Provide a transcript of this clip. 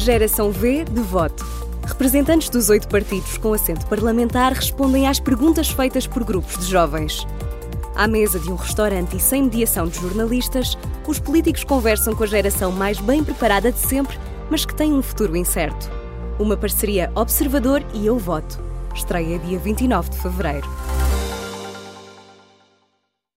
Geração V de voto. Representantes dos oito partidos com assento parlamentar respondem às perguntas feitas por grupos de jovens. À mesa de um restaurante e sem mediação de jornalistas, os políticos conversam com a geração mais bem preparada de sempre, mas que tem um futuro incerto. Uma parceria Observador e Eu Voto. Estreia dia 29 de fevereiro.